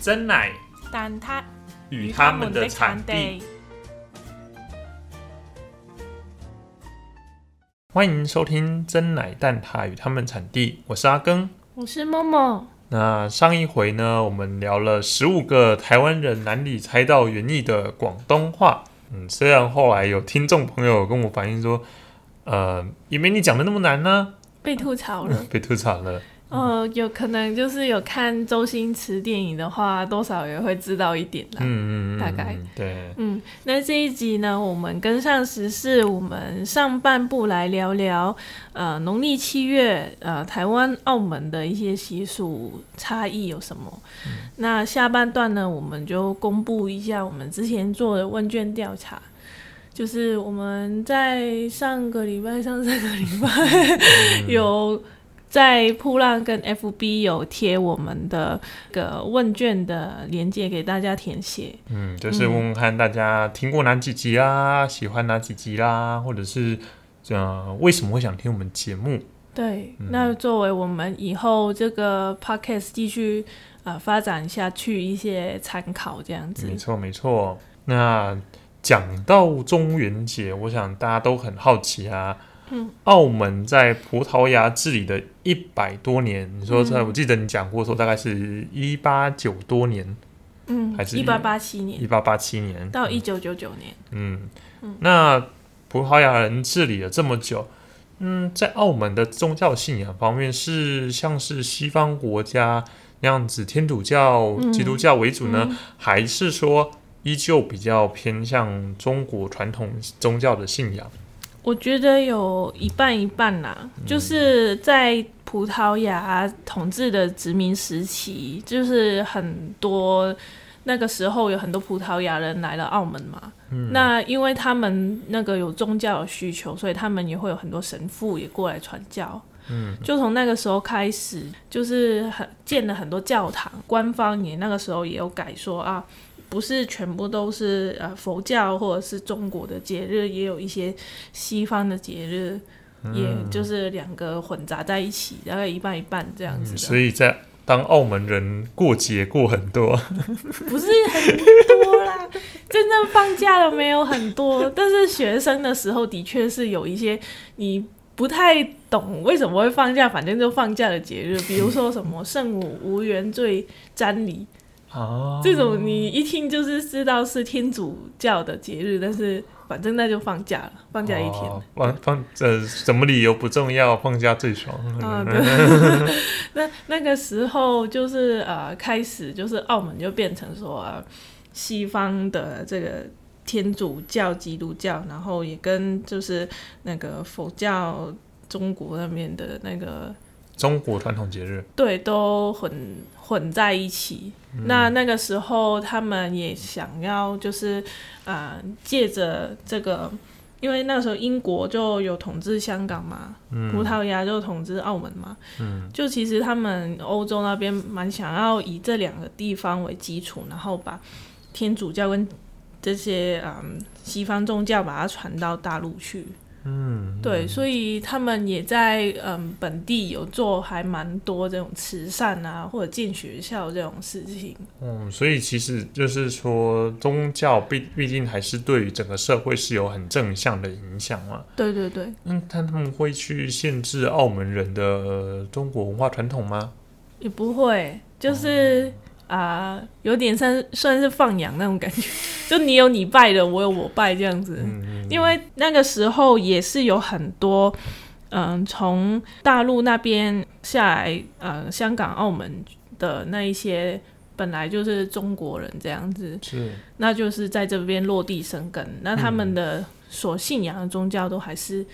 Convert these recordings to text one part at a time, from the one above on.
真奶但它与他们的产地。。欢迎收听真奶蛋挞与他们产地，我是阿庚。我是默默，那上一回呢，我们聊了十五个台湾人难以猜到原意的广东话。嗯，虽然后来有听众朋友跟我反映说，呃，也没你讲的那么难呢、被吐槽了。被吐槽了。呃，有可能就是有看周星驰电影的话，多少也会知道一点啦。嗯嗯嗯，大概嗯对，嗯，那这一集呢，我们跟上时事，我们上半部来聊聊，呃，农历七月，呃，台湾、澳门的一些习俗差异有什么？那下半段呢，我们就公布一下我们之前做的问卷调查，就是我们在上个礼拜、上上个礼拜 有。在铺浪跟 FB 有贴我们的个问卷的连接给大家填写，嗯，就是问问看大家听过哪几集啦，喜欢哪几集啦，或者是呃为什么会想听我们节目？对，嗯那作为我们以后这个 podcast 继续呃发展下去一些参考，这样子没。错没错。那讲到中元节，我想大家都很好奇啊。嗯，澳门在葡萄牙治理的一百多年，你说在，嗯。我记得你讲过说大概是一八九多年，嗯还，是一八八七年一八八七年到一九九九年，嗯。嗯，那葡萄牙人治理了这么久，嗯，在澳门的宗教信仰方面是像是西方国家那样子天主教、嗯基督教为主呢，嗯还是说依旧比较偏向中国传统宗教的信仰？我觉得有一半一半啦，嗯。就是在葡萄牙统治的殖民时期，就是很多那个时候有很多葡萄牙人来了澳门嘛，嗯。那因为他们那个有宗教的需求，所以他们也会有很多神父也过来传教。嗯，就从那个时候开始，就是很建了很多教堂，官方也那个时候也有改说啊，不是全部都是呃佛教或者是中国的节日，也有一些西方的节日，也就是两个混杂在一起，大概一半一半这样子。所以在当澳门人过节过很多，不是很多啦，真正放假的没有很多，但是学生的时候的确是有一些你不太懂为什么会放假，反正就放假的节日，比如说什么圣母无缘罪瞻礼啊这种，你一听就是知道是天主教的节日，但是反正那就放假了，放假一天。哦放放呃什么理由不重要，放假最爽。啊，对，那那个时候就是呃，开始就是澳门就变成说、呃、西方的这个天主教、基督教，然后也跟就是那个佛教中国那边的那个中国传统节日，对都混混在一起。那那个时候他们也想要就是呃，借着这个。因为那个时候英国就有统治香港嘛，葡萄牙就统治澳门嘛，嗯就其实他们欧洲那边蛮想要以这两个地方为基础，然后把天主教跟这些嗯西方宗教把它传到大陆去。嗯，对，所以他们也在嗯本地有做还蛮多这种慈善啊，或者建学校这种事情。嗯，所以其实就是说，宗教毕毕竟还是对于整个社会是有很正向的影响嘛。对对对，嗯，但他们会去限制澳门人的、呃中国文化传统吗？也不会，就是啊、有点算算是放养那种感觉，就你有你拜的，我有我拜这样子。嗯，因为那个时候也是有很多，嗯，从大陆那边下来，呃，香港、澳门的那一些本来就是中国人这样子，是那就是在这边落地生根。那他们的所信仰的宗教都还是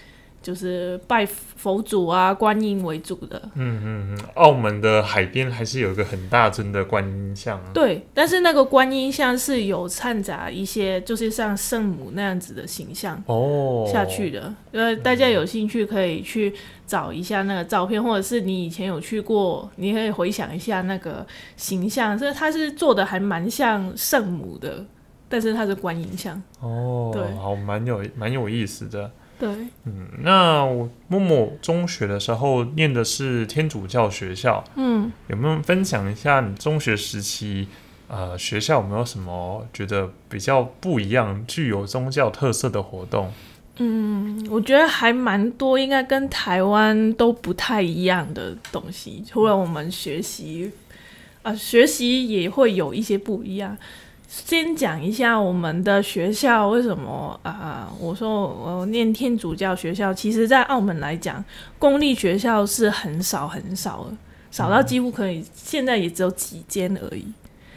就是拜佛祖啊、观音为主的。嗯嗯嗯，澳门的海边还是有一个很大尊的观音像啊。对，但是那个观音像是有掺杂一些，就是像圣母那样子的形象。哦，下去的。呃，大家有兴趣可以去找一下那个照片，或者是你以前有去过，你可以回想一下那个形象，所以它是做的还蛮像圣母的，但是它是观音像。哦，对好，蛮有蛮有意思的。对，嗯，那我默默中学的时候念的是天主教学校，嗯，有没有分享一下你中学时期呃，学校有没有什么觉得比较不一样、具有宗教特色的活动？嗯，我觉得还蛮多，应该跟台湾都不太一样的东西。除了我们学习，啊、学习也会有一些不一样。先讲一下我们的学校为什么啊、我说我念天主教学校，其实在澳门来讲，公立学校是很少很少的，少到几乎可以，现在也只有几间而已。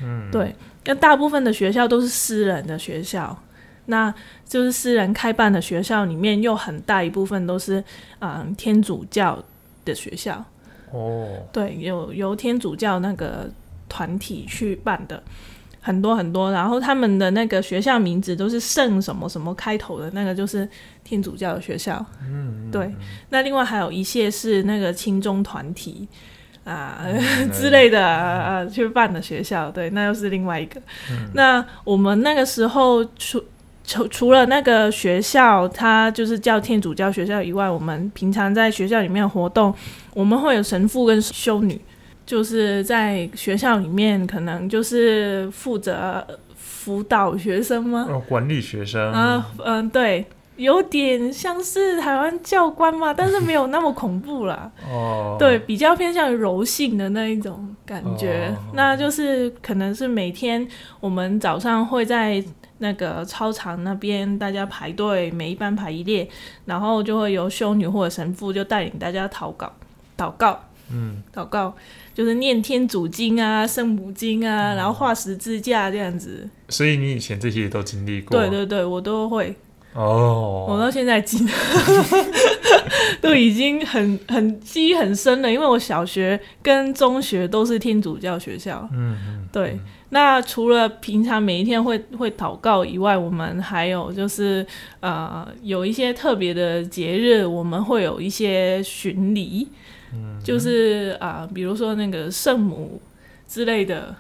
嗯，对，那大部分的学校都是私人的学校，那就是私人开办的学校里面，又很大一部分都是嗯天主教的学校，哦，对，有由天主教那个团体去办的。很多很多，然后他们的那个学校名字都是圣什么什么开头的，那个就是天主教的学校。嗯，对，那另外还有一些是那个青中团体啊、嗯之类的啊、去办的学校，对，那又是另外一个。那我们那个时候除除除了那个学校，它就是叫天主教学校以外，我们平常在学校里面活动，我们会有神父跟修女，就是在学校里面可能就是负责辅导学生吗？哦，管理学生，啊，嗯，对，有点像是台湾教官嘛，但是没有那么恐怖啦。哦，对，，比较偏向于柔性的那一种感觉。哦那就是可能是每天我们早上会在那个操场那边大家排队，每一班排一列，然后就会由修女或者神父就带领大家祷告，祷告。嗯，祷告就是念天主经啊、圣母经啊，然后画十字架这样子。所以你以前这些都经历过，对对对，我都会。哦。我哦，到现在记得，都已经很很记忆很深了，因为我小学跟中学都是天主教学校。嗯嗯，对，那除了平常每一天会会祷告以外，我们还有就是呃有一些特别的节日，我们会有一些巡礼，就是啊、呃比如说那个圣母之类的。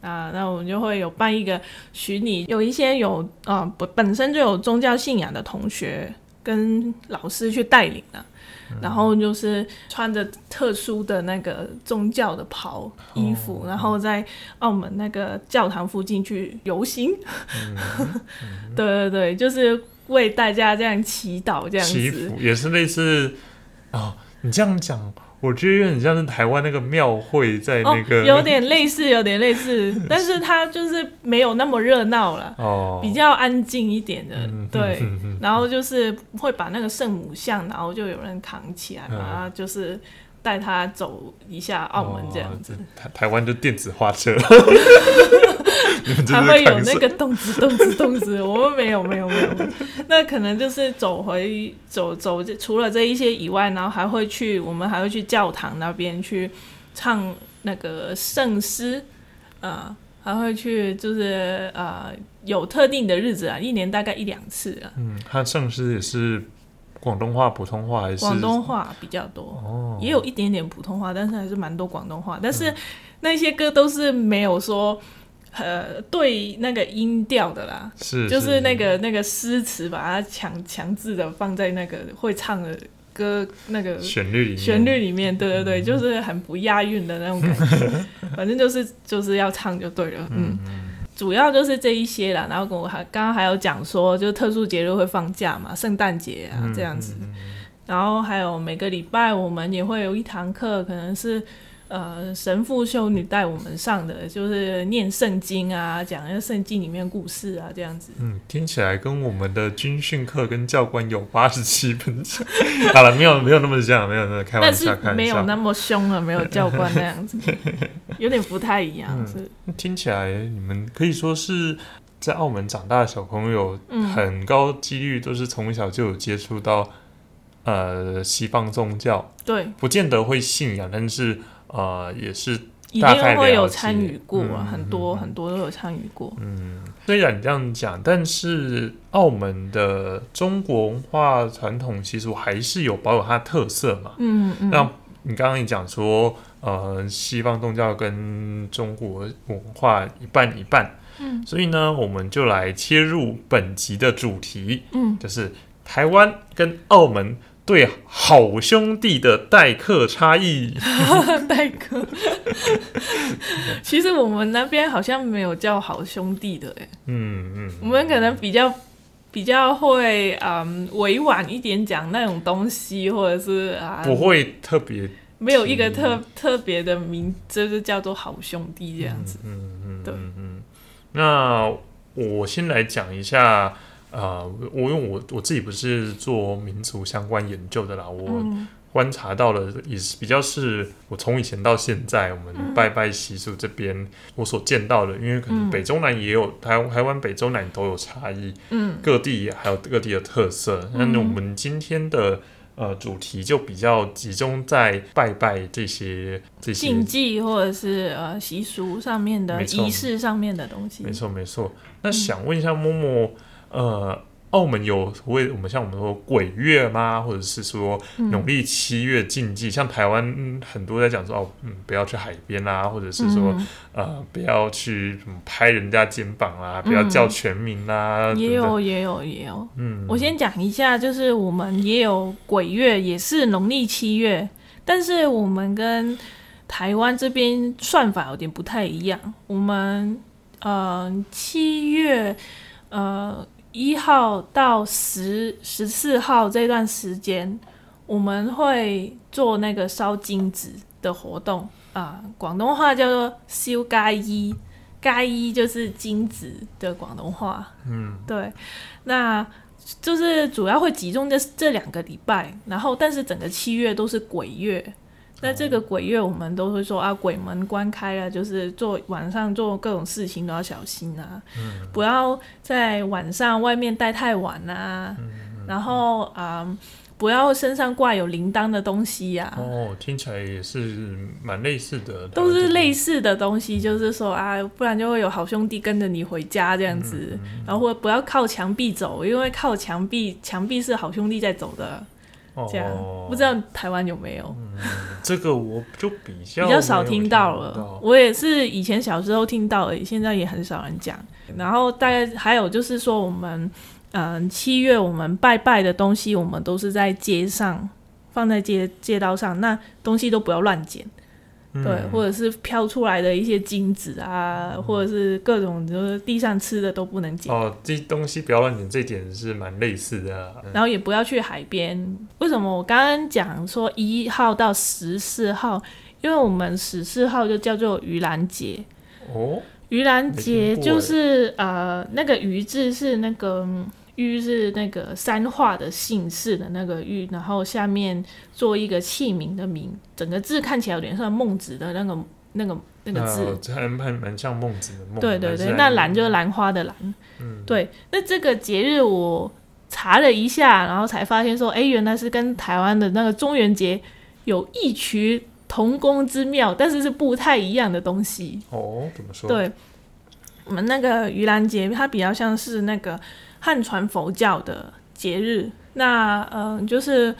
啊，那我们就会有办一个巡礼，有一些有啊本、本身就有宗教信仰的同学跟老师去带领啊，然后就是穿着特殊的那个宗教的袍衣服，然后在澳门那个教堂附近去游行。对对对，就是为大家这样祈祷这样祈子。福也是类似哦，你这样讲，我觉得有点像是台湾那个庙会在那个、哦，有点类似，有点类似，但是它就是没有那么热闹了。哦，比较安静一点的，嗯对，然后就是会把那个圣母像，然后就有人扛起来，嗯。然后就是带他走一下澳门这样子，哦台台湾就电子花车，还会有那个动子动子动子，我们没有没有没有，那可能就是走回走走，除了这一些以外，然后还会去，我们还会去教堂那边去唱那个圣诗，啊、还会去就是呃有特定的日子啊，一年大概一两次啊，嗯，他圣诗也是广东话、普通话还是广东话比较多。哦，也有一点点普通话，但是还是蛮多广东话。但嗯是那些歌都是没有说呃对那个音调的啦，是就是那个那个诗词把它强强制的放在那个会唱的歌那个旋律里面，旋律里面，对对对，就是很不押韵的那种感觉。反正就是就是要唱就对了，嗯。主要就是这一些啦，然后跟我还刚刚还有讲说，就是特殊节日会放假嘛，圣诞节啊这样子，然后还有每个礼拜我们也会有一堂课，可能是呃神父修女带我们上的，就是念圣经啊，讲一个圣经里面故事啊这样子。嗯，听起来跟我们的军训课跟教官有八十七分像。好了，没有没有那么像，没有那么开玩但是笑。没有那么凶了，没有教官那样子，有点不太一样。嗯是，听起来你们可以说是在澳门长大的小朋友，嗯很高几率都是从小就有接触到呃西方宗教，对，不见得会信仰，但是呃也是一大概定会有参与过啊，嗯很多嗯很多都有参与过。嗯，虽然你这样讲，但是澳门的中国文化传统习俗还是有保有它的特色嘛。嗯嗯，那你刚刚也讲说，呃，西方宗教跟中国文化一半一半，嗯。所以呢，我们就来切入本集的主题，嗯。就是台湾跟澳门对好兄弟的待客差异。待客。其实我们那边好像没有叫好兄弟的，哎，嗯嗯，我们可能比较比较会嗯委婉一点讲那种东西，或者是啊不会特别没有一个特特别的名，就是叫做好兄弟这样子。嗯嗯，对嗯嗯。那我先来讲一下，呃，我因为我我自己不是做民族相关研究的啦，我嗯。观察到了也是比较是我从以前到现在，我们拜拜习俗这边我所见到的，因为可能嗯。北中南也有台台湾北中南都有差异，嗯。各地还有各地的特色。那、我们今天的呃主题就比较集中在拜拜这些这些禁忌或者是呃习俗上面的仪式上面的东西。没。错没错。那想问一下默默，呃，澳门有所谓我们像我们说鬼月吗？或者是说嗯农历七月禁忌？像台湾、嗯很多在讲说哦，嗯，不要去海边啦，或者是说、嗯呃，不要去什么拍人家肩膀啦，不要叫全名啦，也有也有也有。嗯，我先讲一下，就是我们也有鬼月，也是农历七月，但是我们跟台湾这边算法有点不太一样。我们呃七月呃一号到十十四号这段时间，我们会做那个烧金纸的活动啊、广东话叫做修街衣，街衣就是金子的广东话。嗯，对，那就是主要会集中这这两个礼拜，然后但是整个七月都是鬼月。那这个鬼月，我们都会说啊，鬼门关开了，就是做晚上做各种事情都要小心啊，不要在晚上外面待太晚啊，然后啊、不要身上挂有铃铛的东西呀、哦，听起来也是蛮类似的，都是类似。的东西，就是说啊，不然就会有好兄弟跟着你回家这样子，然后或不要靠墙壁走，因为靠墙壁，墙壁是好兄弟在走的，这样、哦不知道台湾有没有？这个我就比较比较少听到到了。我也是以前小时候听到而已，现在也很少人讲。然后大概还有就是说，我们嗯七月我们拜拜的东西，我们都是在街上放在街街道上，那东西都不要乱捡。嗯对，或者是飘出来的一些金子啊，或者是各种就是地上吃的都不能捡，哦，这东西不要乱捡，这点是蛮类似的啊。然后也不要去海边。为什么我刚刚讲说一号到十四号？因为我们十四号就叫做盂兰节，哦，盂兰节就是呃那个盂字是那个。嗯盂是那个三画的姓氏的那个玉，然后下面做一个器皿的皿，整个字看起来有点像孟子的那个那个那个字。还蛮蛮像孟子的孟。对对对，那兰就是兰花的兰。嗯对，那这个节日我查了一下，然后才发现说，哎，原来是跟台湾的那个中元节有异曲同工之妙，但是是不太一样的东西。哦，怎么说？，对，我们那个盂兰节，它比较像是那个汉传佛教的节日。那嗯、呃就是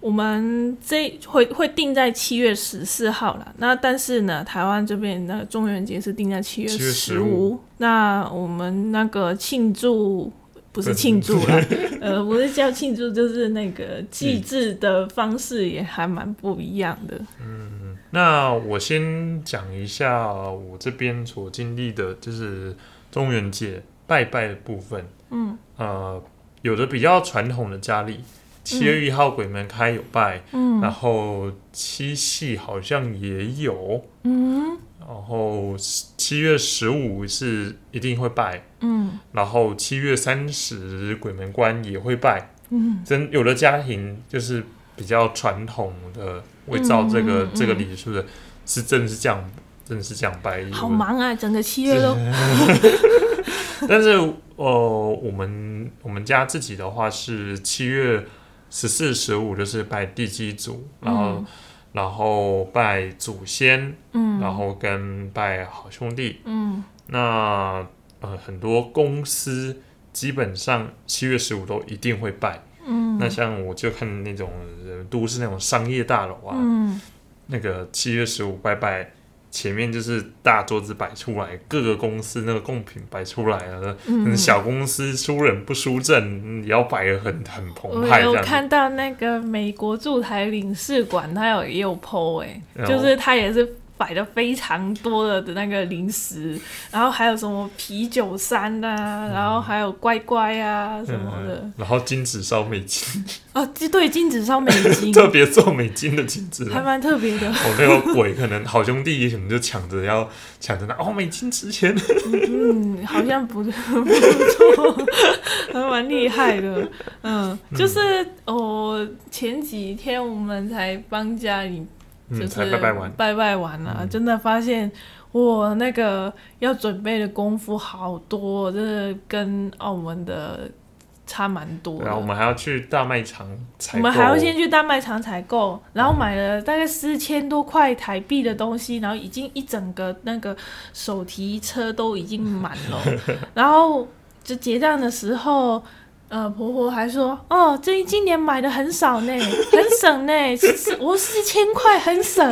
我们这会会定在七月十四号了。那但是呢，台湾这边那个中元节是定在七月十五。那我们那个庆祝。不是庆祝啦，呃，不是叫庆祝，就是那个祭祀的方式也还蛮不一样的。嗯那我先讲一下我这边所经历的，就是中元节拜拜的部分。嗯呃，有的比较传统的家里，七月一号鬼门开有拜，嗯。然后七夕好像也有，嗯。然后七月十五是一定会拜，嗯。然后七月三十鬼门关也会拜。嗯。真有的家庭就是比较传统的，会照这个、嗯嗯嗯。这个礼数的，是？真的是这样，真的是这样拜。好忙啊，整个七月都。但是呃，我们我们家自己的话是七月十四、十五，就是拜地基主，然后、嗯。然后拜祖先，嗯，然后跟拜好兄弟。嗯。那呃，很多公司基本上七月十五都一定会拜。嗯。那像我就看那种呃都市那种商业大楼啊，嗯。那个七月十五拜拜，前面就是大桌子摆出来，各个公司那个贡品摆出来了，嗯小公司输人不输阵，也要摆的很很澎我湃这样子。有看到那个美国驻台领事馆，他有也有 PO 哎、就是他也是摆的非常多的的那个零食，然后还有什么啤酒山啊，然后还有乖乖啊什么的。嗯，然后金子烧美金，哦，对金子烧美金 特别做美金的金子，还蛮特别的。哦，那个鬼可能好兄弟也可能就抢着要抢着拿，哦，美金值钱，嗯，好像不不错，还蛮厉害的。嗯，就是哦，前几天我们才帮家里就嗯，是拜拜完，拜拜完啊，嗯真的发现哇，那个要准备的功夫好多，真的跟澳门的差蛮多。然后我们还要去大卖场采购，我们还要先去大卖场采购，然后买了大概四千多块台币的东西，然后已经一整个那个手提车都已经满了，然后就结账的时候。呃，婆婆还说，哦，这今年买的很少呢，很省呢，四我四千块很省，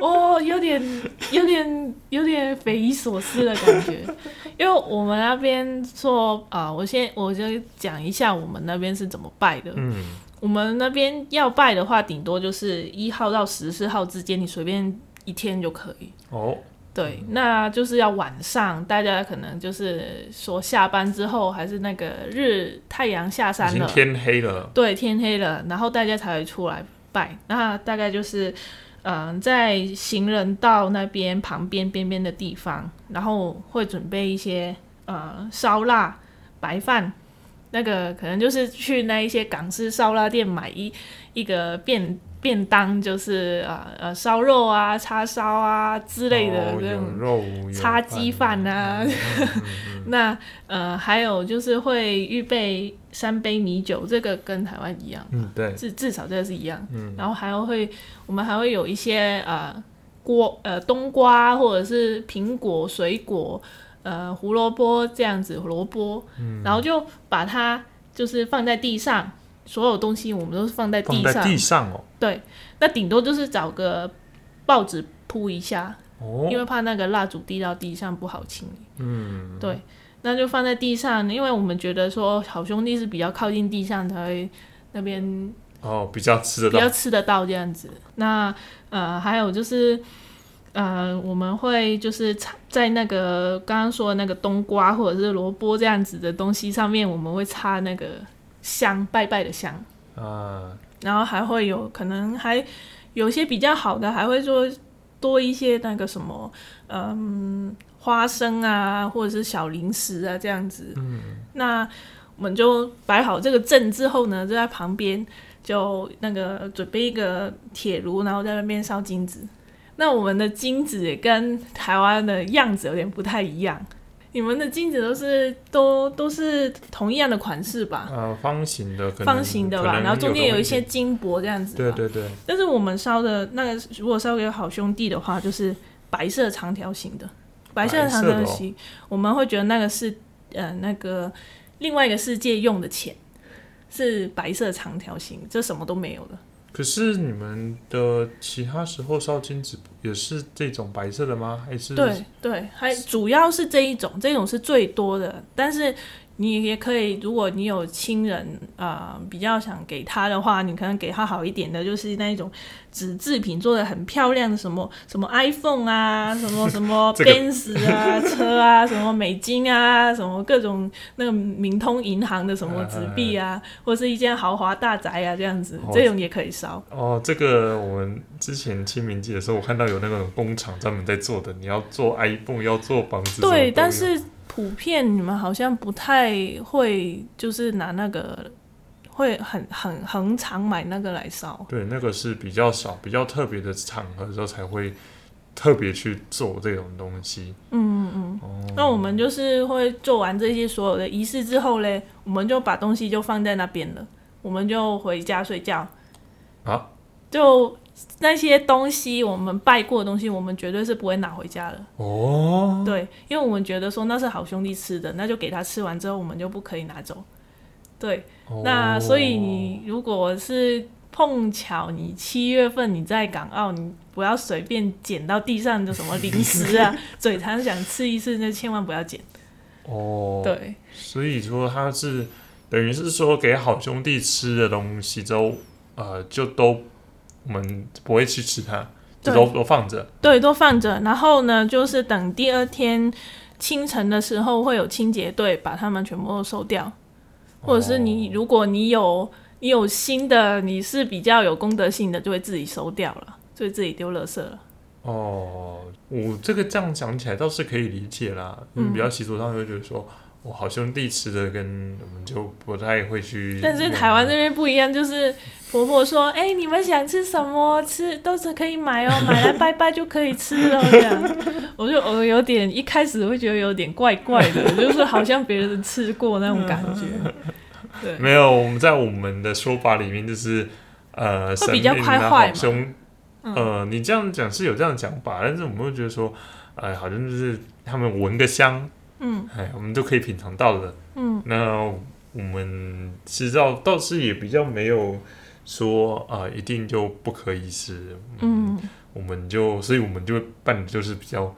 哦，有点有点有点匪夷所思的感觉，因为我们那边说啊、我先我就讲一下我们那边是怎么拜的，嗯，我们那边要拜的话，顶多就是一号到十四号之间，你随便一天就可以。哦，对，那就是要晚上，大家可能就是说下班之后，还是那个日太阳下山了，经天黑了，对，天黑了，然后大家才会出来拜。那大概就是，嗯、在行人道那边旁边边边的地方，然后会准备一些呃烧腊、白饭，那个可能就是去那一些港式烧腊店买一一个便便当，就是呃呃烧肉啊、叉烧啊之类的这种肉，叉鸡饭啊。那呃，还有就是会预备三杯米酒，这个跟台湾一样，嗯，对，至至少这个是一样。嗯，然后还有会，我们还会有一些呃锅呃冬瓜或者是苹果、水果，呃胡萝卜这样子萝卜，嗯。然后就把它就是放在地上，所有东西我们都是放在地上，地上哦，对，那顶多就是找个报纸铺一下，哦，因为怕那个蜡烛滴到地上不好清理。嗯，对，那就放在地上，因为我们觉得说好兄弟是比较靠近地上才会那边哦，比较吃得到。比较，吃得到这样子。那呃，还有就是呃，我们会就是插在那个刚刚说的那个冬瓜或者是萝卜这样子的东西上面，我们会插那个香拜拜的香，啊，然后还会有可能还有些比较好的，还会说多一些那个什么嗯花生啊，或者是小零食啊这样子。嗯，那我们就摆好这个阵之后呢，就在旁边就那个准备一个铁炉，然后在那边烧金子。那我们的金子也跟台湾的样子有点不太一样。你们的镜子都是都都是同一样的款式吧？呃，方形的，可能方形的吧，然后中间有一些金箔这样子。对。对对，但是我们烧的那个，如果烧给好兄弟的话，就是白色长条形的，白色长条形，我们会觉得那个是呃那个另外一个世界用的钱，是白色长条形，这什么都没有的。可是你们的其他时候烧金子也是这种白色的吗？还是对对，还主要是这一种，这种是最多的，但是。你也可以，如果你有亲人啊、比较想给他的话，你可能给他好一点的，就是那一种纸制品做的很漂亮的，什么什么 iPhone 啊，什么 什么这个。Benz 啊车啊，什么美金啊，什么各种那个明通银行的什么纸币啊，或是一间豪华大宅啊，这样子哦，这种也可以烧。哦，这个我们之前清明节的时候，我看到有那种工厂专门在做的，你要做 iPhone，要做房子，对，但是普遍你们好像不太会，就是拿那个会很很很常买那个来烧。对那个是比较少、比较特别的场合的时候才会特别去做这种东西。嗯嗯。哦，那我们就是会做完这些所有的仪式之后嘞，我们就把东西就放在那边了，我们就回家睡觉。啊，就那些东西，我们拜过的东西，我们绝对是不会拿回家的。哦，对，因为我们觉得说那是好兄弟吃的，那就给他吃完之后，我们就不可以拿走。对，那所以你如果是碰巧你七月份你在港澳，你不要随便捡到地上的什么零食啊，嘴馋想吃一次，那千万不要捡。哦，对，所以说他是等于是说给好兄弟吃的东西都，呃，就都我们不会去吃它，就都都放着。对，都放着。然后呢，就是等第二天清晨的时候，会有清洁队把它们全部都收掉，或者是你如果你有你有新的，你是比较有功德性的，就会自己收掉了，就会自己丢垃圾了。哦，我这个这样讲起来倒是可以理解啦，嗯，比较习俗上会觉得说，我好兄弟吃的跟我们就不太会去。但是台湾这边不一样，就是婆婆说，哎、你们想吃什么吃都是可以买哦，买来拜拜就可以吃了 这样。我就我有点一开始会觉得有点怪怪的，就是好像别人吃过那种感觉。对，没有，我们在我们的说法里面就是，呃，会比较神明啊快坏嘛。好兄，嗯。呃，你这样讲是有这样讲法，但是我们会觉得说，哎、好像就是他们闻个香，嗯。哎，我们就可以品尝到的。嗯。那我们知道倒是也比较没有说啊、呃一定就不可以吃，嗯，我们就所以我们就办的就是比较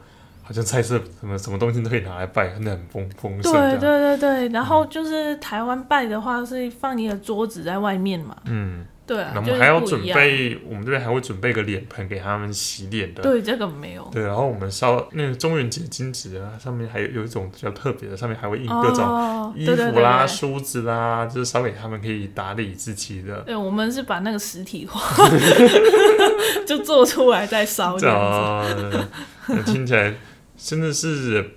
好像菜色什么什么东西都可以拿来拜，很很丰丰盛对。对对对。然后就是台湾拜的话是放一个桌子在外面嘛，嗯，对我们还要准。备，我们这边还会准备个脸盆给他们洗脸的。对，这个没有。对，然后我们烧那个中元节金纸啊，上面还有有一种比较特别的，上面还会印各种哦，衣服啦、梳子啦，就是烧给他们可以打理自己的。对，我们是把那个实体化，就做出来再烧这样子。听起来真的是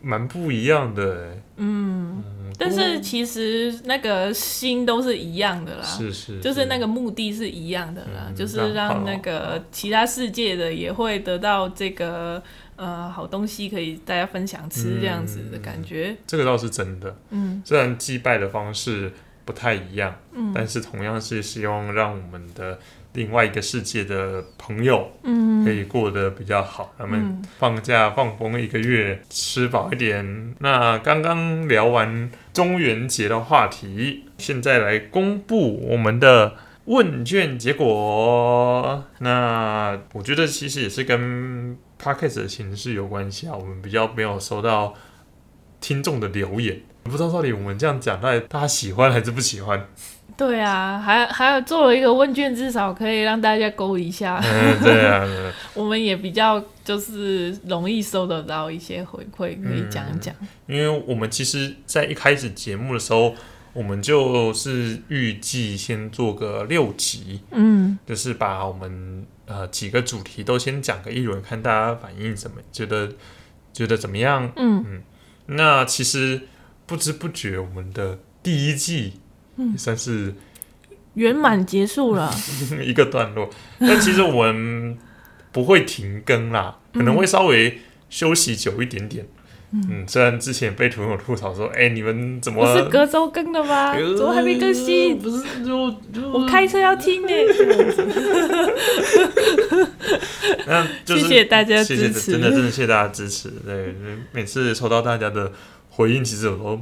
蛮不一样的欸。嗯，嗯，但是其实那个心都是一样的啦，是是，就是那个目的是一样的啦，嗯就是让那个其他世界的也会得到这个呃好东西，可以大家分享吃这样子的感觉。这个倒是真的。嗯虽然祭拜的方式不太一样，嗯但是同样是希望让我们的另外一个世界的朋友嗯可以过得比较好，他们嗯放假放风一个月，吃饱一点。那刚刚聊完中元节的话题，现在来公布我们的问卷结果。那我觉得其实也是跟 podcast 的形式有关系啊，我们比较没有收到听众的留言。不知道到底我们这样讲，大家大家喜欢还是不喜欢？对啊，还还有做了一个问卷，至少可以让大家勾一下。嗯，对啊，对啊我们也比较就是容易收得到一些回馈，可以讲一讲。因为我们其实，在一开始节目的时候，我们就是预计先做个六集，嗯就是把我们呃几个主题都先讲个一轮，看大家反应怎么，觉得觉得怎么样。嗯嗯那其实不知不觉，我们的第一季嗯也算是圆满结束了。一个段落，但其实我们不会停更啦，可能会稍微休息久一点点。嗯，虽然之前被朋友吐槽说，哎、你们怎么不是隔周更的吗？呃怎么还没更新？不是就就我开车要听呢。那就是 谢谢大家谢谢支持真的真的谢谢大家支持。对，每次收到大家的回应，其实我都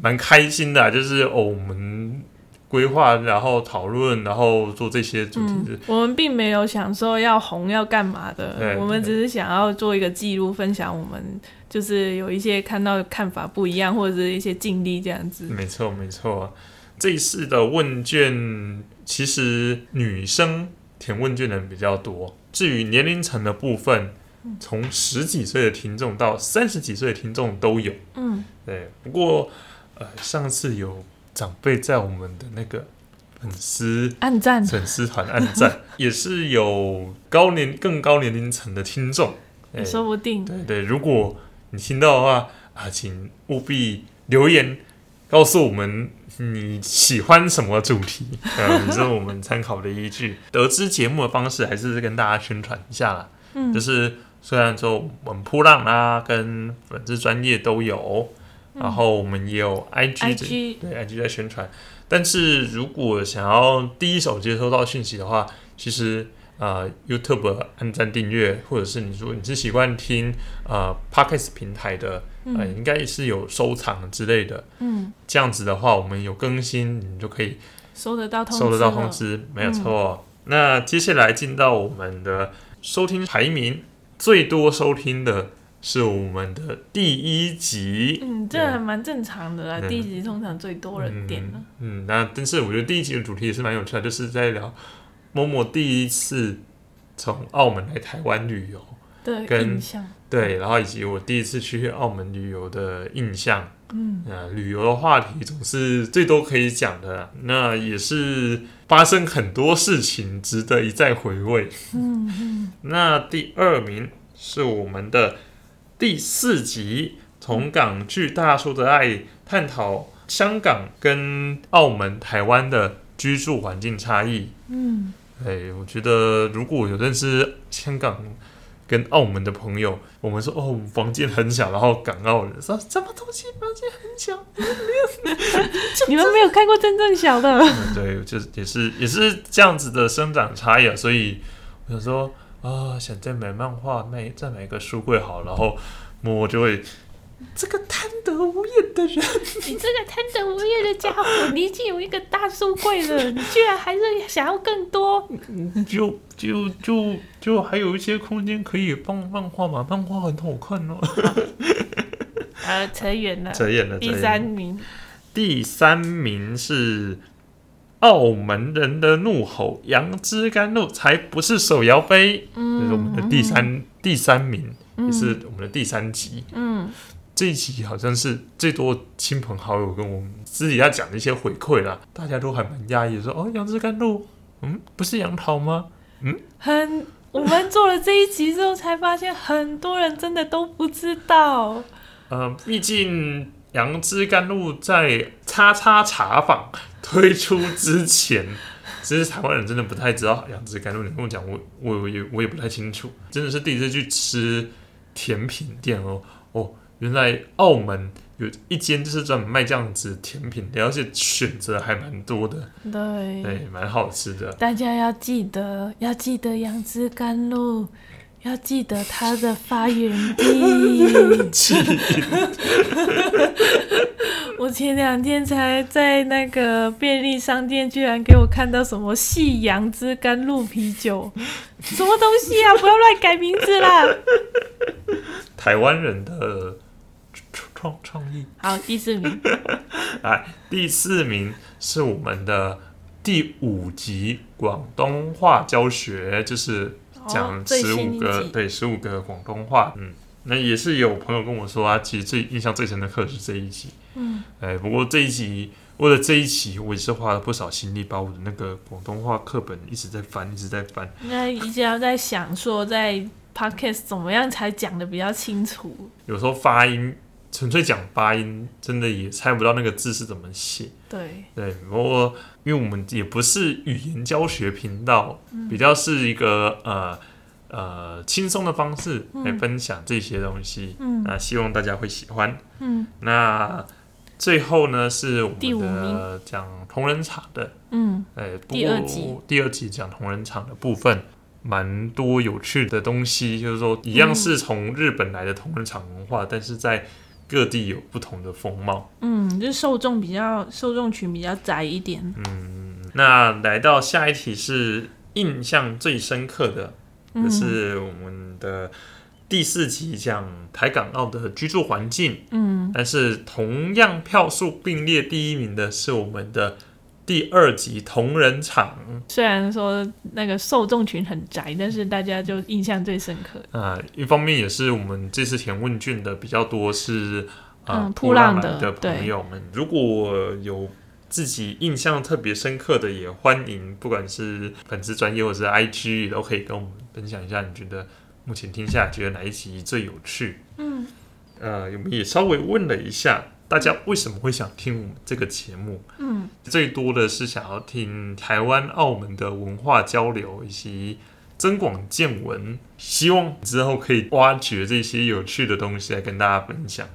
蛮开心的啊、就是哦，我们规划，然后讨论，然后做这些主题嗯，我们并没有想说要红要干嘛的，我们只是想要做一个记录，分享我们就是有一些看到看法不一样，或者是一些经历这样子。没错没错。这一次的问卷，其实女生填问卷的人比较多。至于年龄层的部分，从十几岁的听众到三十几岁的听众都有。嗯对，不过呃，上次有长辈在我们的那个粉丝暗赞，粉丝团暗赞，也是有高年更高年龄层的听众。哎也说不定。对对，如果你听到的话啊，请务必留言告诉我们你喜欢什么主题，嗯，这是我们参考的依据。得知节目的方式，还是跟大家宣传一下啦。嗯就是虽然说我们扑浪啊跟粉丝专业都有，然后我们也有 IG 这 IG 对 IG 在宣传，但是如果想要第一手接收到讯息的话，其实呃 YouTube 按赞订阅，或者是你说你是习惯听呃 Podcast 平台的，呃嗯应该是有收藏之类的，嗯，这样子的话，我们有更新，你就可以收得到通知，收得到通。知，没有错。那接下来进到我们的收听排名，最多收听的是我们的第一集。嗯，这还蛮正常的啦。嗯第一集通常最多人点的。嗯，那但是我觉得第一集的主题也是蛮有趣的，就是在聊某某第一次从澳门来台湾旅游，对，跟印象。对，然后以及我第一次去澳门旅游的印象。嗯，呃，旅游的话题总是最多可以讲的，那也是发生很多事情，值得一再回味。嗯嗯，那第二名是我们的第四集，从港剧《大叔的爱》探讨香港跟澳门、台湾的居住环境差异。嗯，哎，我觉得如果有认识香港跟澳门的朋友，我们说哦，我们房间很小，然后港澳人说什么东西房间很小，你们没有看过真正小的？嗯 对，就是也是也是这样子的生长差异啊，所以我想说啊，想再买漫画，买再买一个书柜好，然后默默就会这个贪得无厌的人，你这个贪得无厌的家伙，你已经有一个大书柜了，你居然还是想要更多？就就就就还有一些空间可以放漫画嘛，漫画很好看哦。呃，扯远了。扯远了，第三名，第三名是澳门人的怒吼，杨枝甘露才不是手摇杯，这是我们的第三、第三名，也是我们的第三集。嗯，这一集好像是最多亲朋好友跟我们私底下讲的一些回馈啦，大家都还蛮讶异，说哦，杨枝甘露，嗯，不是杨桃吗？嗯很。我们做了这一集之后，才发现很多人真的都不知道。呃，毕竟杨枝甘露在叉叉茶坊推出之前，其实台湾人真的不太知道杨枝甘露。你跟我讲，我我也我也不太清楚，真的是第一次去吃甜品店哦哦，原来澳门有一间就是专门卖这样子甜品的，而且选择还蛮多的，对，对，蛮好吃的。大家要记得，要记得杨枝甘露，要记得它的发源地。我前两天才在那个便利商店，居然给我看到什么细杨枝甘露啤酒，什么东西啊！不要乱改名字啦。台湾人的创创意。好，第四名，哎，第四名是我们的第五集广东话教学，就是讲十五个对十五个广东话。嗯，那也是有朋友跟我说啊，其实最印象最深的课是这一集。嗯，哎，不过这一集为了这一集，我也是花了不少心力，把我的那个广东话课本一直在翻，一直在翻。那一直要在想说，在 podcast 怎么样才讲的比较清楚。有时候发音纯粹讲发音，真的也猜不到那个字是怎么写。对，对，不过因为我们也不是语言教学频道，比较是一个呃呃轻松的方式来分享这些东西。嗯那希望大家会喜欢。嗯那最后呢，是我们的名讲同人场的，嗯，呃，不第二集过第二集讲同人场的部分。蛮多有趣的东西，就是说，一样是从日本来的同人场文化，但是在各地有不同的风貌。嗯，就是受众比较受众群比较窄一点。嗯那来到下一题是印象最深刻的，嗯这是我们的第四集讲台港澳的居住环境，嗯但是同样票数并列第一名的是我们的第二集同人场虽然说那个受众群很窄，但是大家就印象最深刻。啊、一方面也是我们这次填问卷的比较多是啊嗯扑扑浪的的朋友们，如果有。自己印象特别深刻的，也欢迎，不管是粉丝专业或者是 IG，都可以跟我们分享一下。你觉得目前听下来，觉得哪一集最有趣？嗯呃，我们也稍微问了一下大家为什么会想听我们这个节目，嗯最多的是想要听台湾、澳门的文化交流以及增广见闻，希望之后可以挖掘这些有趣的东西来跟大家分享。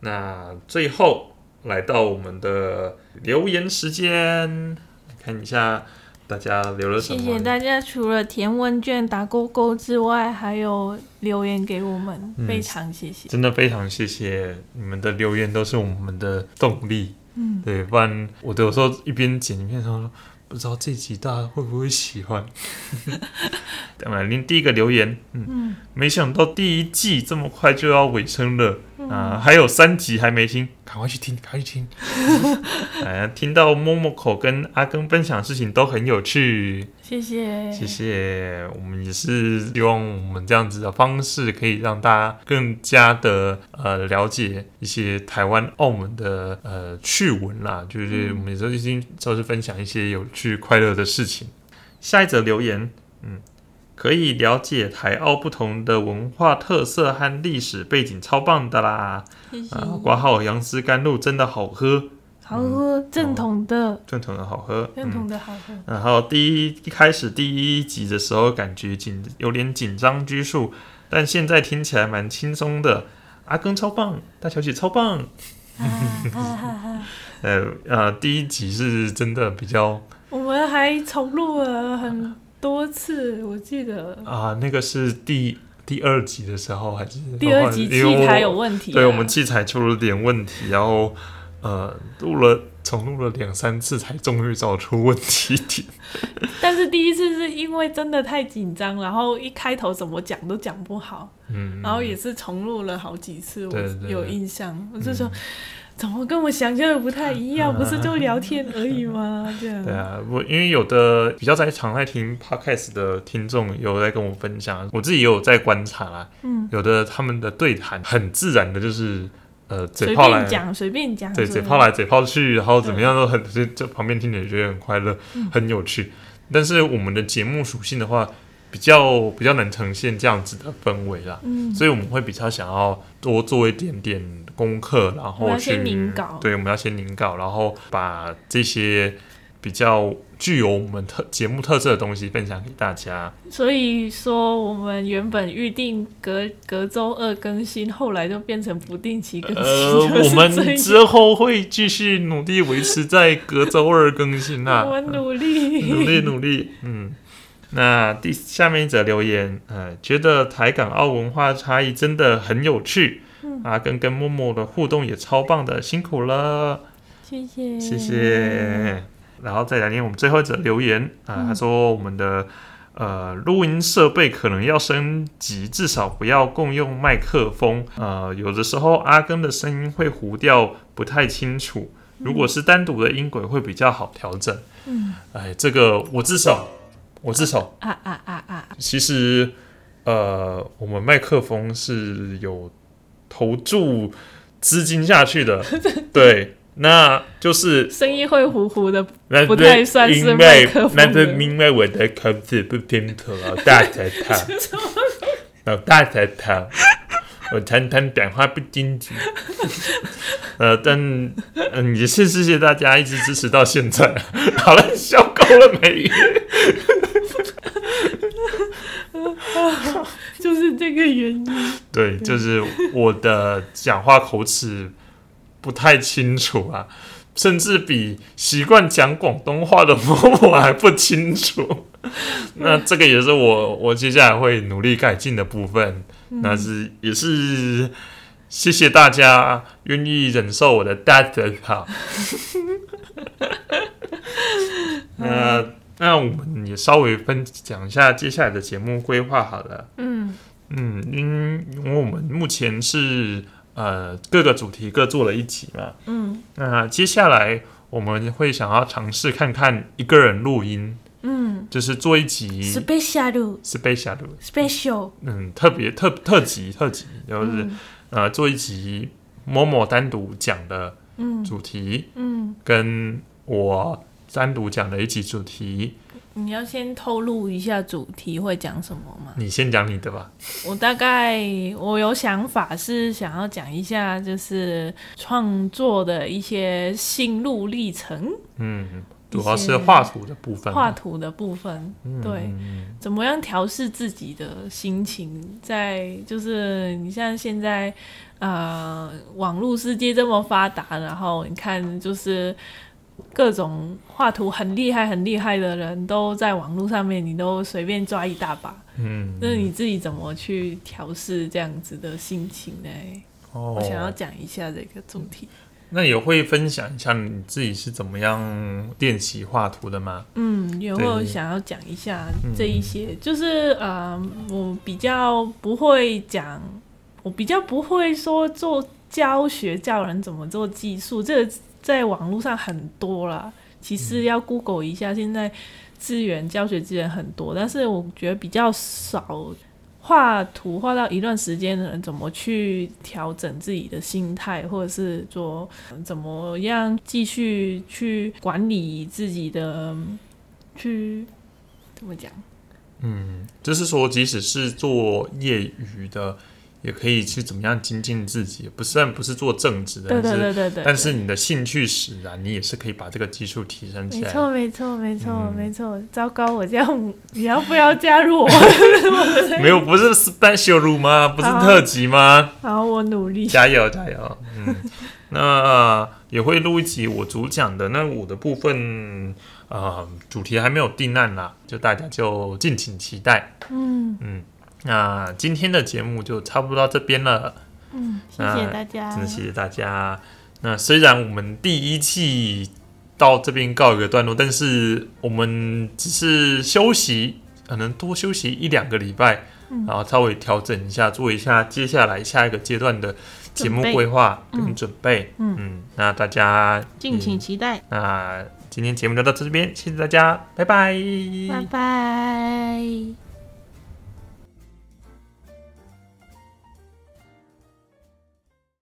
那最后来到我们的留言时间，看一下大家留了什么。谢谢大家，除了填问卷打勾勾之外，还有留言给我们，嗯非常谢谢。真的非常谢谢你们的留言，都是我们的动力。嗯，对，不然我有时候一边剪一边说，不知道这集大家会不会喜欢？当然，您第一个留言，嗯，没想到第一季这么快就要尾声了啊，还有三集还没听，赶快去听，赶快去听。哎，听到默默口跟阿根分享的事情都很有趣，谢谢，谢谢。我们也是希望我们这样子的方式可以让大家更加的呃了解一些台湾、澳门的呃趣闻啦，就是我们也已经都是分享一些有趣、快乐的事情。下一则留言，嗯。可以了解台澳不同的文化特色和历史背景，超棒的啦！啊，挂号杨枝甘露真的好喝，好喝，正统的，正统的好喝，正统的好喝。然后第一一开始第一集的时候，感觉紧有点紧张拘束，但现在听起来蛮轻松的。阿庚超棒，大小姐超棒。呃呃，第一集是真的比较，我们还重录了很。多次，我记得啊，那个是第第二集的时候，还是第二集器材有问题？对，我们器材出了点问题，然后呃，录了重录了两三次，才终于找出问题点。但是第一次是因为真的太紧张，然后一开头怎么讲都讲不好，嗯，然后也是重录了好几次，我有印象，我就说。怎么跟我想象的不太一样？不是就聊天而已吗？这样。对啊，我因为有的比较在常在听 podcast 的听众有在跟我分享，我自己也有在观察啦。嗯。有的他们的对谈很自然的，就是呃嘴炮来讲，随便讲，对嘴炮来嘴炮去，然后怎么样都很就就旁边听着觉得很快乐，很有趣。但是我们的节目属性的话。比较比较能呈现这样子的氛围啦，嗯，所以我们会比较想要多做一点点功课，然后去凝稿，对，我们要先凝稿，然后把这些比较具有我们特节目特色的东西分享给大家。所以说，我们原本预定隔隔周二更新，后来就变成不定期更新。呃，我们之后会继续努力维持在隔周二更新啊，我努力，努力，努力，嗯。那第下面一则留言，呃，觉得台港澳文化差异真的很有趣，阿根跟默默的互动也超棒的，辛苦了，谢谢，谢谢。然后再来念我们最后一则留言，啊，他说我们的呃录音设备可能要升级，至少不要共用麦克风，呃，有的时候阿根的声音会糊掉，不太清楚，如果是单独的音轨会比较好调整。嗯，哎，这个我至少。我自首啊啊啊啊！其实，呃，我们麦克风是有投注资金下去的，对，那就是声音会糊糊的，不太算是麦克风。那是因为我的口齿不清楚，老 大才他，老大才他，我常常讲话不精准。呃，但嗯，也是谢谢大家一直支持到现在。好了，笑够了没？就是这个原因。对，就是我的讲话口齿不太清楚啊，甚至比习惯讲广东话的我还不清楚。那这个也是我我接下来会努力改进的部分。那是也是谢谢大家愿意忍受我的大舌头。那。那我们也稍微分讲一下接下来的节目规划好了。嗯嗯，因因为我们目前是呃各个主题各做了一集嘛。嗯，那接下来我们会想要尝试看看一个人录音。嗯，就是做一集 special，special，special。嗯，特别特特辑特辑，就是呃做一集某某单独讲的主题。嗯，跟我。单独讲的一集主题，你要先透露一下主题会讲什么吗？你先讲你的吧。我大概我有想法是想要讲一下，就是创作的一些心路历程。嗯，主要是画图的部分。画图的部分，对，怎么样调试自己的心情？在就是你像现在呃，网络世界这么发达，然后你看就是。各种画图很厉害、很厉害的人都在网络上面，你都随便抓一大把。嗯，那你自己怎么去调试这样子的心情呢？哦，我想要讲一下这个主题。那也会分享一下你自己是怎么样练习画图的吗？嗯，也会想要讲一下嗯这一些，就是呃，我比较不会讲，我比较不会说做教学教人怎么做技术，这个在网络上很多啦。其实要 Google 一下，现在资源教学资源很多，但是我觉得比较少。画图画到一段时间的人，怎么去调整自己的心态，或者是说呃怎么样继续去管理自己的，去怎么讲？嗯，就是说，即使是做业余的，也可以去怎么样精进自己。不是，虽然不是做正职的，对对但是对对对，但是你的兴趣使然，你也是可以把这个技术提升起来。没错没错没错嗯没错。糟糕，我这样你要不要加入我？没有，不是 special 吗？不是特辑吗？好，我努力。加油加油！嗯，那、呃也会录一集我主讲的。那我的部分，呃，主题还没有定案啦，就大家就敬请期待。嗯嗯，那今天的节目就差不多到这边了。嗯，谢谢大家。真的谢谢大家。那虽然我们第一季到这边告一个段落，但是我们只是休息，可能多休息一两个礼拜，嗯然后稍微调整一下，做一下接下来下一个阶段的节目规划跟嗯准备。嗯那大家敬请嗯期待，那今天节目就到这边，谢谢大家，拜拜。拜拜。